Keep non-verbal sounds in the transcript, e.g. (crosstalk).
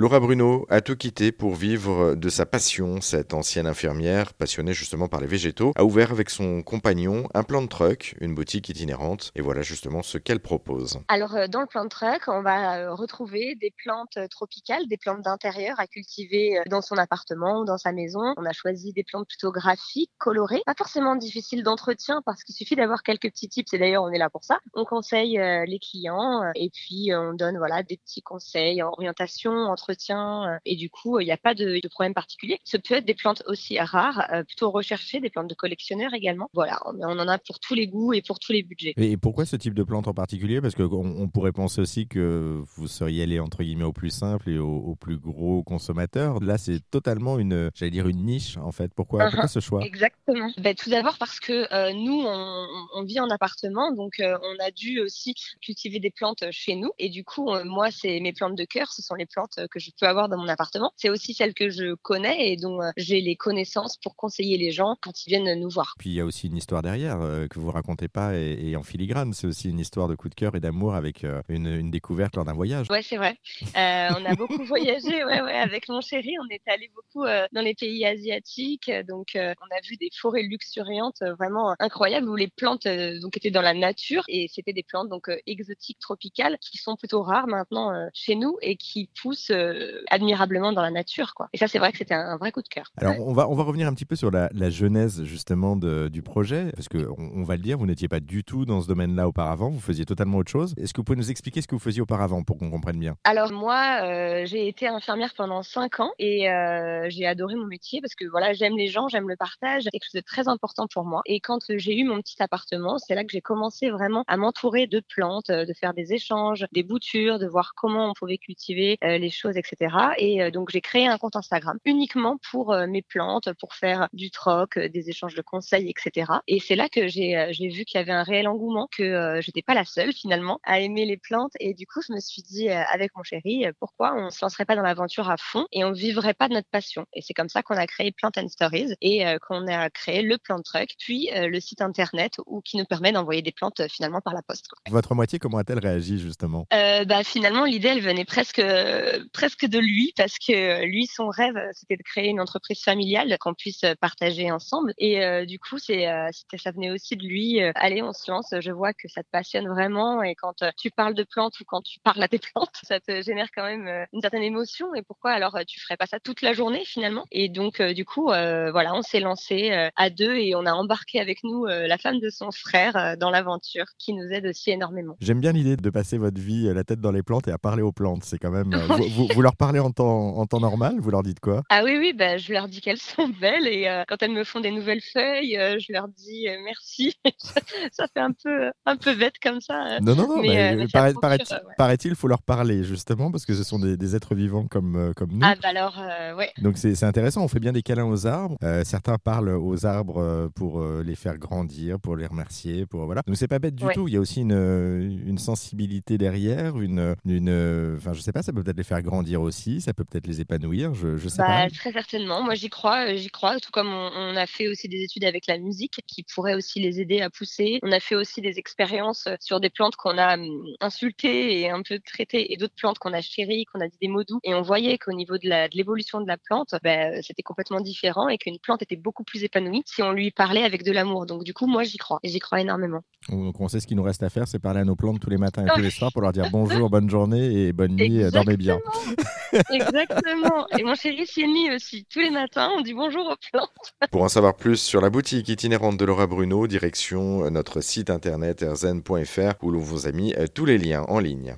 Laura Bruno a tout quitté pour vivre de sa passion. Cette ancienne infirmière, passionnée justement par les végétaux, a ouvert avec son compagnon un plan de truck, une boutique itinérante. Et voilà justement ce qu'elle propose. Alors, euh, dans le plan de truck, on va euh, retrouver des plantes euh, tropicales, des plantes d'intérieur à cultiver dans son appartement ou dans sa maison. On a choisi des plantes plutôt graphiques, colorées, pas forcément difficiles d'entretien parce qu'il suffit d'avoir quelques petits tips. Et d'ailleurs, on est là pour ça. On conseille les clients et puis on donne voilà des petits conseils, orientation, entretien. Et du coup, il n'y a pas de, de, problème particulier. Ce peut être des plantes aussi rares, plutôt recherchées, des plantes de collectionneurs également. Voilà, on en a pour tous les goûts et pour tous les budgets. Et pourquoi ce type de plante en particulier? Parce qu'on on pourrait penser aussi que vous seriez allé entre guillemets au plus simple et au, plus gros consommateur. Là, c'est totalement une, j'allais dire une niche en fait. Pourquoi, uh-huh. pourquoi ce choix? Exactement. Ben, tout d'abord parce que euh, nous, on, vit en appartement, donc euh, on a dû aussi cultiver des plantes chez nous. Et du coup, euh, moi, c'est mes plantes de cœur, ce sont les plantes que je peux avoir dans mon appartement. C'est aussi celles que je connais et dont j'ai les connaissances pour conseiller les gens quand ils viennent nous voir. Puis il y a aussi une histoire derrière que vous racontez pas et, en filigrane. C'est aussi une histoire de coup de cœur et d'amour avec une, une, découverte lors d'un voyage. Ouais, c'est vrai. Euh, on a beaucoup (laughs) voyagé ouais, ouais, avec mon chéri. On est allé beaucoup euh, dans les pays asiatiques. Donc, euh, on a vu des forêts luxuriantes vraiment incroyables où les plantes donc étaient dans la nature et c'était des plantes donc exotiques, tropicales qui sont plutôt rares maintenant chez nous et qui poussent admirablement dans la nature. Quoi. Et ça, c'est vrai que c'était un, vrai coup de cœur. Alors, on va, on va revenir un petit peu sur la, la genèse justement de, du projet parce que on, va le dire, vous n'étiez pas du tout dans ce domaine-là auparavant. Vous faisiez totalement autre chose. Est-ce que vous pouvez nous expliquer ce que vous faisiez auparavant pour qu'on comprenne bien? Alors moi, euh, j'ai été infirmière pendant cinq ans et euh, j'ai adoré mon métier parce que voilà, j'aime les gens, j'aime le partage, c'est quelque chose de très important pour moi. Et quand j'ai eu mon petit appartement, c'est là que j'ai commencé vraiment à m'entourer de plantes, de faire des échanges, des boutures, de voir comment on pouvait cultiver euh, les choses, etc. Et donc j'ai créé un compte Instagram uniquement pour mes plantes, pour faire du troc, des échanges de conseils, etc. Et c'est là que j'ai vu qu'il y avait un réel engouement, que j'étais pas la seule finalement à aimer les plantes et du coup, je me suis dit euh, avec mon chéri, euh, pourquoi on se lancerait pas dans l'aventure à fond et on vivrait pas de notre passion. Et c'est comme ça qu'on a créé Plant and Stories et euh, qu'on a créé le Plant Truck, puis le site internet où, qui nous permet d'envoyer des plantes finalement par la poste. Votre moitié, comment a-t-elle réagi justement? Bah, Finalement, l'idée, elle venait presque, presque de lui parce que lui, son rêve, c'était de créer une entreprise familiale qu'on puisse partager ensemble. Et du coup, c'est, ça venait aussi de lui. allez, on se lance. Je vois que ça te passionne vraiment et quand tu parles de plantes ou quand tu parles à tes (laughs) plantes, ça te génère quand même euh, une certaine émotion. Et pourquoi alors euh, tu ferais pas ça toute la journée finalement? Et donc euh, du coup, voilà, on s'est lancé à deux et on a embarqué avec nous la femme de son frère dans l'aventure, qui nous aide aussi énormément. J'aime bien l'idée de passer votre vie la tête dans les plantes et à parler aux plantes. C'est quand même. (laughs) vous, leur parlez en temps, en temps normal Vous leur dites quoi? Ah oui, oui, bah, je leur dis qu'elles sont belles et quand elles me font des nouvelles feuilles, je leur dis merci. (laughs) ça fait un peu, un peu bête comme ça. Non, non, non. Mais, paraît-il, il faut leur parler justement parce que ce sont des, êtres vivants comme, euh, comme nous. Ah bah alors, euh, ouais. Donc c'est intéressant, on fait bien des câlins aux arbres. Euh, certains parlent aux arbres pour les faire grandir, pour les remercier, pour voilà. Donc c'est pas bête du tout. Il y a aussi une, une sensibilité derrière, une, une, enfin je sais pas, ça peut peut-être les faire grandir aussi, ça peut peut-être les épanouir, je, je sais bah, Très certainement. Moi j'y crois, j'y crois. Tout comme on, on, a fait aussi des études avec la musique qui pourraient aussi les aider à pousser. On a fait aussi des expériences sur des plantes qu'on a hum, insultées et un peu traitées et d'autres plantes qu'on a chéries, qu'on a dit des mots doux. Et on voyait qu'au niveau de l'évolution de, de, la plante, ben, c'était complètement différent et qu'une plante était beaucoup plus épanouie si on lui parlait avec de l'amour. Donc du coup, moi, j'y crois. Et j'y crois énormément. Donc on sait ce qu'il nous reste à faire, c'est parler à nos plantes tous les matins et (laughs) tous les soirs pour leur dire bonjour, bonne journée et bonne nuit, euh, dormez bien. (laughs) Exactement. Et mon chéri s'y aussi. Tous les matins, on dit bonjour aux plantes. (laughs) Pour en savoir plus sur la boutique itinérante de Laura Bruno, direction euh, notre site internet erzen.fr où l'on vous a mis euh, tous les liens en ligne.